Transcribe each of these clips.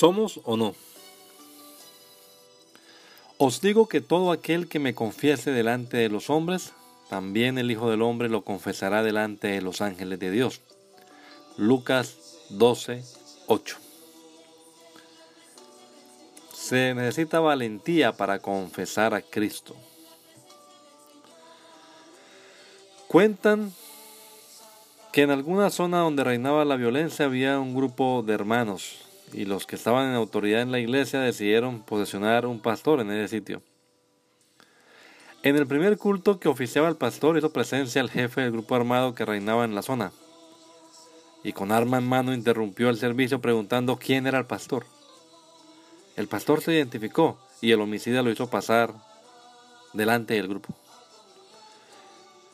¿Somos o no? Os digo que todo aquel que me confiese delante de los hombres, también el Hijo del Hombre lo confesará delante de los ángeles de Dios. Lucas 12, 8. Se necesita valentía para confesar a Cristo. Cuentan que en alguna zona donde reinaba la violencia había un grupo de hermanos y los que estaban en autoridad en la iglesia decidieron posesionar un pastor en ese sitio. En el primer culto que oficiaba el pastor hizo presencia el jefe del grupo armado que reinaba en la zona, y con arma en mano interrumpió el servicio preguntando quién era el pastor. El pastor se identificó y el homicida lo hizo pasar delante del grupo.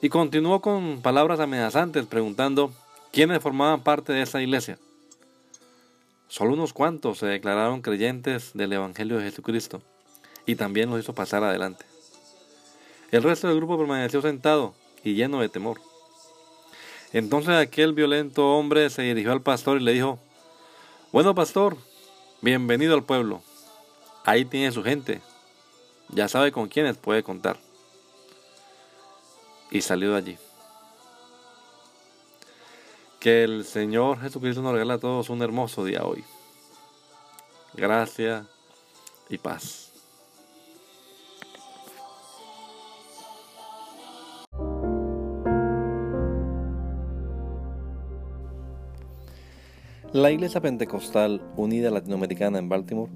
Y continuó con palabras amenazantes preguntando quiénes formaban parte de esa iglesia. Solo unos cuantos se declararon creyentes del Evangelio de Jesucristo y también los hizo pasar adelante. El resto del grupo permaneció sentado y lleno de temor. Entonces aquel violento hombre se dirigió al pastor y le dijo, Bueno pastor, bienvenido al pueblo. Ahí tiene su gente. Ya sabe con quiénes puede contar. Y salió de allí. Que el Señor Jesucristo nos regala a todos un hermoso día hoy. Gracia y paz. La Iglesia Pentecostal Unida Latinoamericana en Baltimore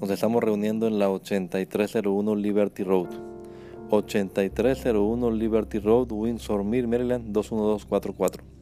nos estamos reuniendo en la 8301 Liberty Road. 8301 Liberty Road, Windsor Mill, Maryland 21244